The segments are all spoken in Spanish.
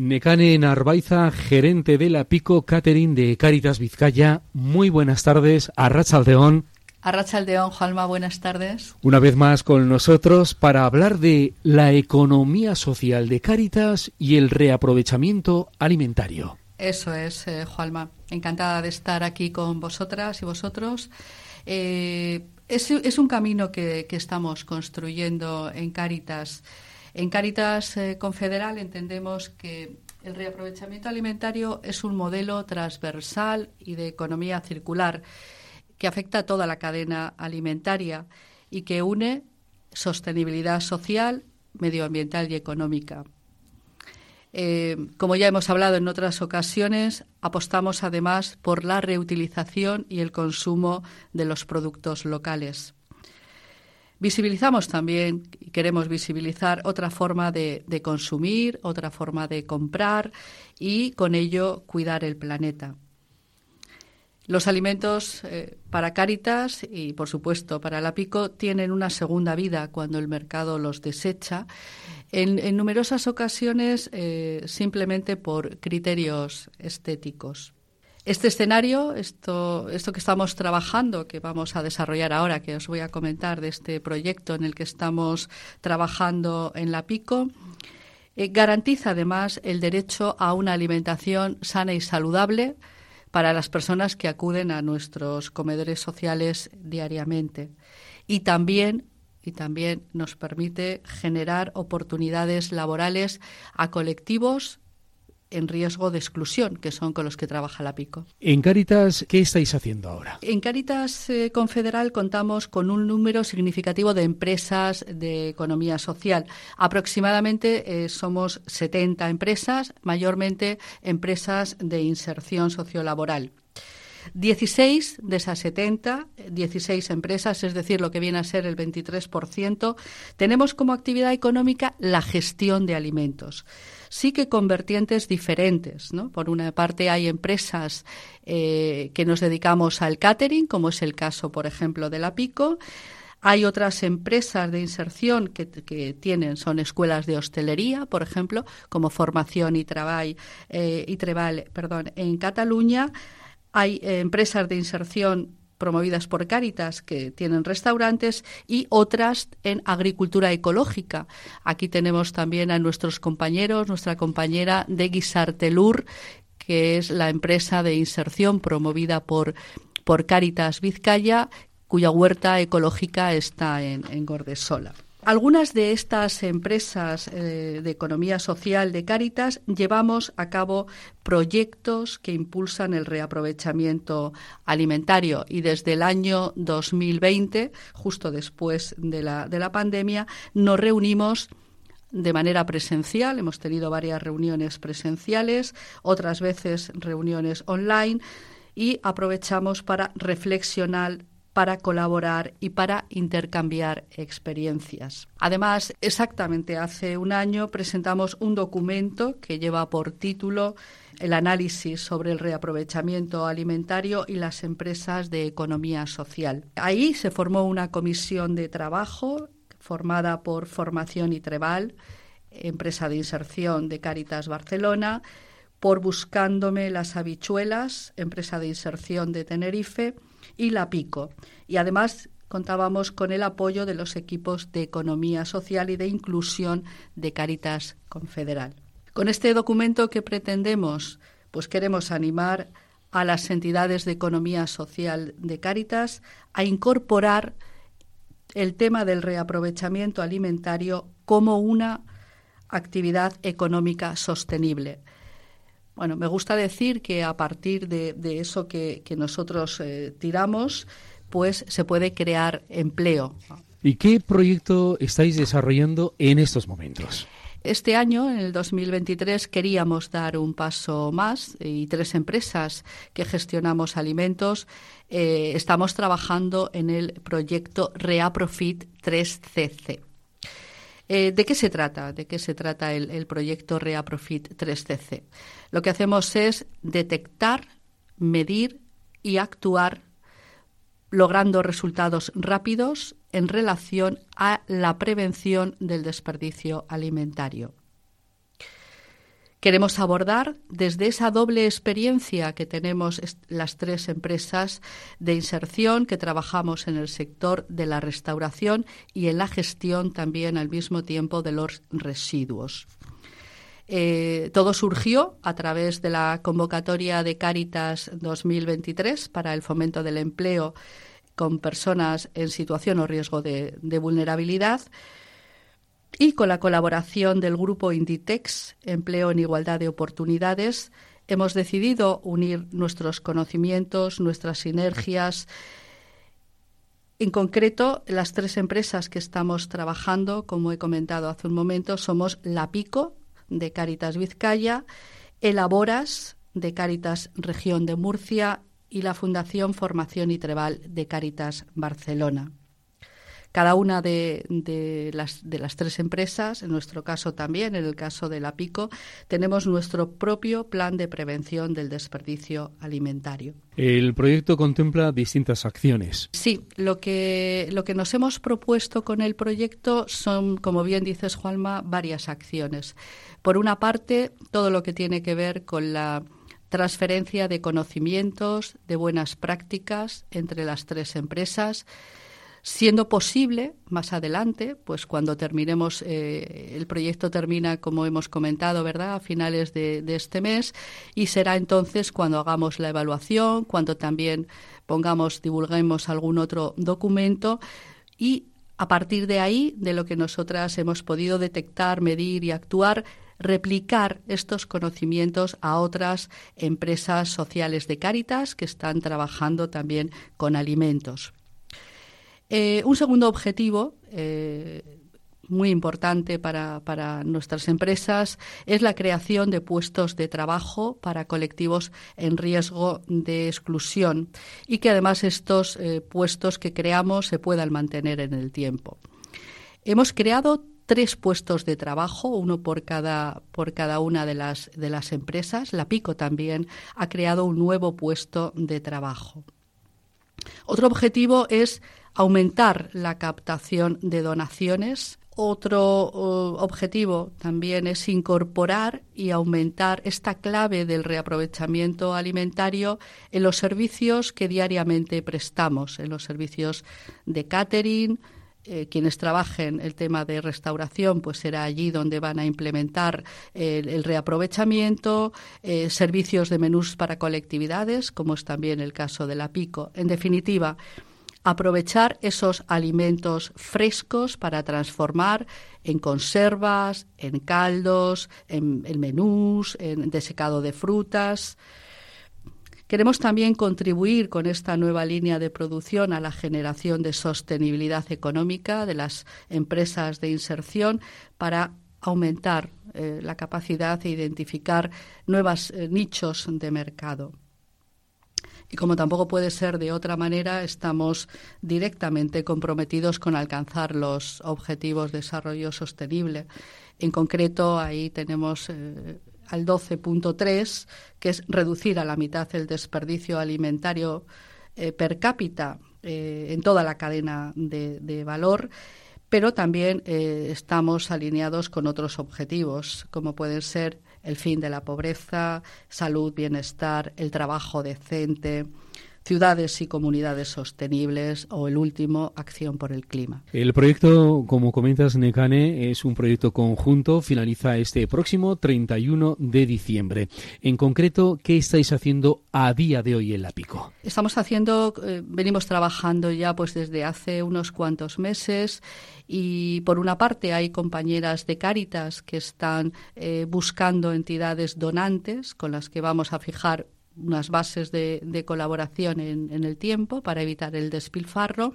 Necane Narvaiza, gerente de la Pico Catering de Caritas Vizcaya. Muy buenas tardes, a Rachaldeón. Arrachaldeón, Juanma, buenas tardes. Una vez más con nosotros para hablar de la economía social de Caritas y el reaprovechamiento alimentario. Eso es, eh, Juanma. Encantada de estar aquí con vosotras y vosotros. Eh, es, un camino que, estamos construyendo en Caritas. En Caritas eh, Confederal entendemos que el reaprovechamiento alimentario es un modelo transversal y de economía circular que afecta a toda la cadena alimentaria y que une sostenibilidad social, medioambiental y económica. Eh, como ya hemos hablado en otras ocasiones, apostamos además por la reutilización y el consumo de los productos locales. Visibilizamos también y queremos visibilizar otra forma de, consumir, otra forma de comprar y con ello cuidar el planeta. Los alimentos eh, para Cáritas y, por supuesto, para la Pico tienen una segunda vida cuando el mercado los desecha en, numerosas ocasiones eh, simplemente por criterios estéticos. Este escenario, esto, esto que estamos trabajando, que vamos a desarrollar ahora, que os voy a comentar de este proyecto en el que estamos trabajando en la PICO, eh, garantiza además el derecho a una alimentación sana y saludable para las personas que acuden a nuestros comedores sociales diariamente. Y también y también nos permite generar oportunidades laborales a colectivos en riesgo de exclusión, que son con los que trabaja la PICO. En Caritas, ¿qué estáis haciendo ahora? En Caritas eh, Confederal contamos con un número significativo de empresas de economía social. Aproximadamente eh, somos 70 empresas, mayormente empresas de inserción sociolaboral. 16 de esas 70, 16 empresas, es decir, lo que viene a ser el 23%, tenemos como actividad económica la gestión de alimentos. Sí que con vertientes diferentes. ¿no? Por una parte, hay empresas eh, que nos dedicamos al catering, como es el caso, por ejemplo, de la Pico. Hay otras empresas de inserción que, tienen, son escuelas de hostelería, por ejemplo, como Formación y Trabajo eh, y perdón, en Cataluña. Hay eh, empresas de inserción promovidas por Cáritas que tienen restaurantes y otras en agricultura ecológica. Aquí tenemos también a nuestros compañeros, nuestra compañera de Guisartelur, que es la empresa de inserción promovida por, por Cáritas Vizcaya, cuya huerta ecológica está en, en Gordesola. Algunas de estas empresas eh, de economía social de Cáritas llevamos a cabo proyectos que impulsan el reaprovechamiento alimentario. Y desde el año 2020, justo después de la, de la pandemia, nos reunimos de manera presencial, hemos tenido varias reuniones presenciales, otras veces reuniones online y aprovechamos para reflexionar para colaborar y para intercambiar experiencias. Además, exactamente hace un año presentamos un documento que lleva por título el análisis sobre el reaprovechamiento alimentario y las empresas de economía social. Ahí se formó una comisión de trabajo formada por Formación y Trebal, empresa de inserción de Caritas Barcelona, por Buscándome las Habichuelas, empresa de inserción de Tenerife, y la PICO. Y además contábamos con el apoyo de los equipos de economía social y de inclusión de Caritas Confederal. Con este documento que pretendemos, pues queremos animar a las entidades de economía social de Caritas a incorporar el tema del reaprovechamiento alimentario como una actividad económica sostenible. Bueno, me gusta decir que a partir de, eso que, nosotros eh, tiramos, pues se puede crear empleo. ¿Y qué proyecto estáis desarrollando en estos momentos? Este año, en el 2023, queríamos dar un paso más y tres empresas que gestionamos alimentos eh, estamos trabajando en el proyecto Reaprofit 3CC. Eh, ¿De qué se trata? ¿De qué se trata el, proyecto ReaProfit 3CC? Lo que hacemos es detectar, medir y actuar logrando resultados rápidos en relación a la prevención del desperdicio alimentario. Queremos abordar desde esa doble experiencia que tenemos las tres empresas de inserción que trabajamos en el sector de la restauración y en la gestión también al mismo tiempo de los residuos. Eh, todo surgió a través de la convocatoria de Cáritas 2023 para el fomento del empleo con personas en situación o riesgo de vulnerabilidad y con la colaboración del grupo Inditex, Empleo en Igualdad de Oportunidades, hemos decidido unir nuestros conocimientos, nuestras sinergias. En concreto, las tres empresas que estamos trabajando, como he comentado hace un momento, somos La Pico, de Caritas Vizcaya, Elaboras, de Caritas Región de Murcia, y la Fundación Formación y Trebal de Caritas Barcelona. Cada una de, las, de las tres empresas, en nuestro caso también, en el caso de la PICO, tenemos nuestro propio plan de prevención del desperdicio alimentario. El proyecto contempla distintas acciones. Sí, lo que, lo que nos hemos propuesto con el proyecto son, como bien dices, Juanma, varias acciones. Por una parte, todo lo que tiene que ver con la transferencia de conocimientos, de buenas prácticas entre las tres empresas, siendo posible más adelante, pues cuando terminemos, eh, el proyecto termina, como hemos comentado, ¿verdad?, a finales de, este mes, y será entonces cuando hagamos la evaluación, cuando también pongamos, divulguemos algún otro documento y a partir de ahí, de lo que nosotras hemos podido detectar, medir y actuar, replicar estos conocimientos a otras empresas sociales de Cáritas que están trabajando también con alimentos. Eh, un segundo objetivo eh, muy importante para, nuestras empresas es la creación de puestos de trabajo para colectivos en riesgo de exclusión y que además estos eh, puestos que creamos se puedan mantener en el tiempo. Hemos creado tres puestos de trabajo, uno por cada, por cada una de las, de las empresas. La Pico también ha creado un nuevo puesto de trabajo. Otro objetivo es aumentar la captación de donaciones. Otro objetivo también es incorporar y aumentar esta clave del reaprovechamiento alimentario en los servicios que diariamente prestamos, en los servicios de catering, eh, quienes trabajen el tema de restauración, pues será allí donde van a implementar el, reaprovechamiento, eh, servicios de menús para colectividades, como es también el caso de la PICO. En definitiva, aprovechar esos alimentos frescos para transformar en conservas, en caldos, en, menús, en desecado de frutas. Queremos también contribuir con esta nueva línea de producción a la generación de sostenibilidad económica de las empresas de inserción para aumentar eh, la capacidad de identificar nuevos eh, nichos de mercado. Y como tampoco puede ser de otra manera, estamos directamente comprometidos con alcanzar los objetivos de desarrollo sostenible. En concreto, ahí tenemos eh, al 12.3, que es reducir a la mitad el desperdicio alimentario eh, per cápita eh, en toda la cadena de, valor pero también estamos alineados con otros objetivos, como pueden ser el fin de la pobreza, salud, bienestar, el trabajo decente, ciudades y comunidades sostenibles o el último, acción por el clima. El proyecto, como comentas, Necane, es un proyecto conjunto, finaliza este próximo 31 de diciembre. En concreto, ¿qué estáis haciendo a día de hoy en La Pico? Estamos haciendo, eh, venimos trabajando ya pues desde hace unos cuantos meses y por una parte hay compañeras de Cáritas que están eh, buscando entidades donantes con las que vamos a fijar unas bases de, colaboración en, el tiempo para evitar el despilfarro.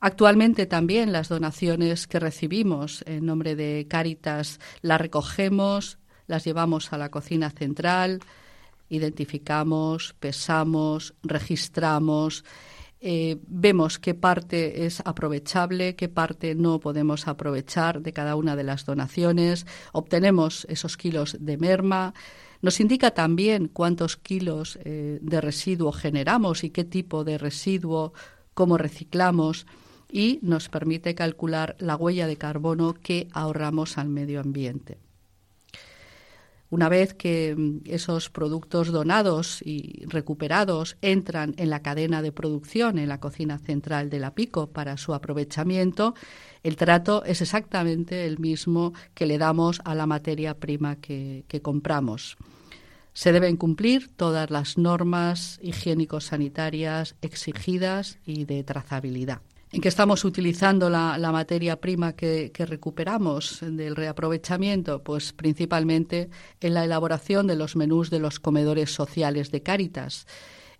Actualmente también las donaciones que recibimos en nombre de Cáritas las recogemos, las llevamos a la cocina central, identificamos, pesamos, registramos, eh, vemos qué parte es aprovechable, qué parte no podemos aprovechar de cada una de las donaciones, obtenemos esos kilos de merma, nos indica también cuántos kilos eh, de residuo generamos y qué tipo de residuo, cómo reciclamos y nos permite calcular la huella de carbono que ahorramos al medio ambiente. Una vez que mm, esos productos donados y recuperados entran en la cadena de producción en la cocina central de la Pico para su aprovechamiento, el trato es exactamente el mismo que le damos a la materia prima que, compramos. Se deben cumplir todas las normas higiénico-sanitarias exigidas y de trazabilidad en que estamos utilizando la, materia prima que, recuperamos del reaprovechamiento, pues principalmente en la elaboración de los menús de los comedores sociales de Cáritas.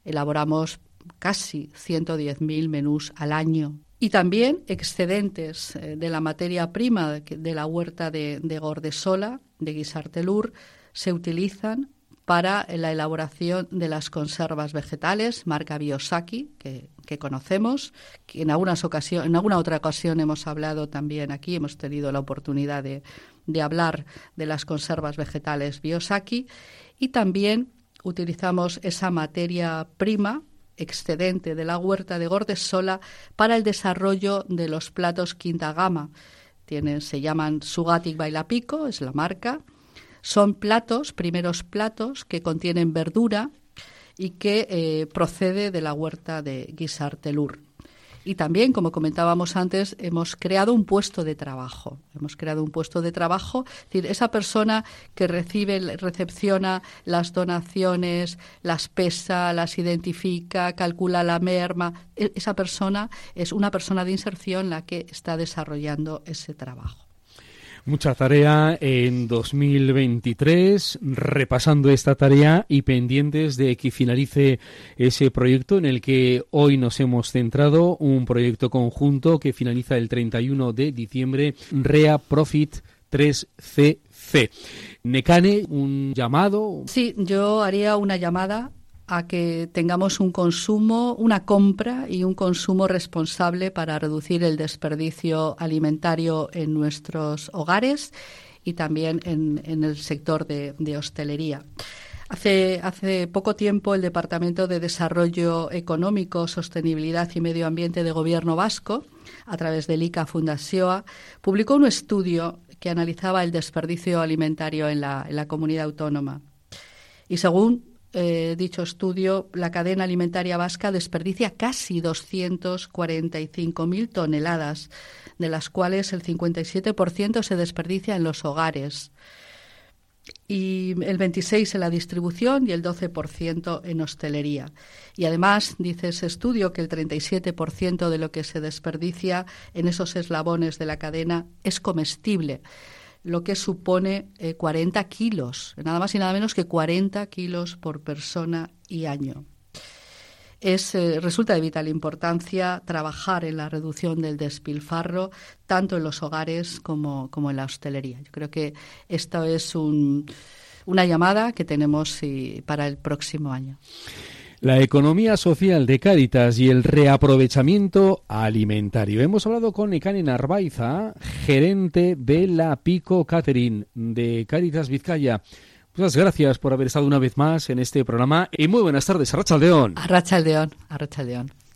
Elaboramos casi 110.000 menús al año. Y también excedentes eh, de la materia prima de la huerta de, de Gordesola, de Guisartelur, se utilizan para la elaboración de las conservas vegetales, marca Biosaki, que, conocemos, que en, algunas ocasiones, en alguna otra ocasión hemos hablado también aquí, hemos tenido la oportunidad de, hablar de las conservas vegetales Biosaki, y también utilizamos esa materia prima excedente de la huerta de Gordesola para el desarrollo de los platos quinta gama. Tienen, se llaman Sugatic Bailapico, es la marca, son platos, primeros platos, que contienen verdura y que eh, procede de la huerta de Guisartelur. Y también, como comentábamos antes, hemos creado un puesto de trabajo. Hemos creado un puesto de trabajo. Es decir, esa persona que recibe, recepciona las donaciones, las pesa, las identifica, calcula la merma, e, esa persona es una persona de inserción la que está desarrollando ese trabajo. Mucha tarea en 2023, repasando esta tarea y pendientes de que finalice ese proyecto en el que hoy nos hemos centrado, un proyecto conjunto que finaliza el 31 de diciembre, Rea Profit 3CC. Necane, un llamado. Sí, yo haría una llamada a que tengamos un consumo, una compra y un consumo responsable para reducir el desperdicio alimentario en nuestros hogares y también en, el sector de, hostelería. Hace, hace, poco tiempo el Departamento de Desarrollo Económico, Sostenibilidad y Medio Ambiente de Gobierno Vasco, a través del ICA Fundación, publicó un estudio que analizaba el desperdicio alimentario en la, en la comunidad autónoma. Y según eh, dicho estudio, la cadena alimentaria vasca desperdicia casi 245.000 toneladas, de las cuales el 57% se desperdicia en los hogares y el 26% en la distribución y el 12% en hostelería. Y además dice ese estudio que el 37% de lo que se desperdicia en esos eslabones de la cadena es comestible lo que supone 40 eh, kilos, nada más y nada menos que 40 kilos por persona y año. Es, eh, resulta de vital importancia trabajar en la reducción del despilfarro, tanto en los hogares como, como en la hostelería. Yo creo que esto es una llamada que tenemos para el próximo año. La economía social de Cáritas y el reaprovechamiento alimentario. Hemos hablado con Ekane Narvaiza, gerente de la Pico Catering de Cáritas Vizcaya. Muchas gracias por haber estado una vez más en este programa y muy buenas tardes, Arracha Aldeón. Arracha Aldeón, Arracha Aldeón.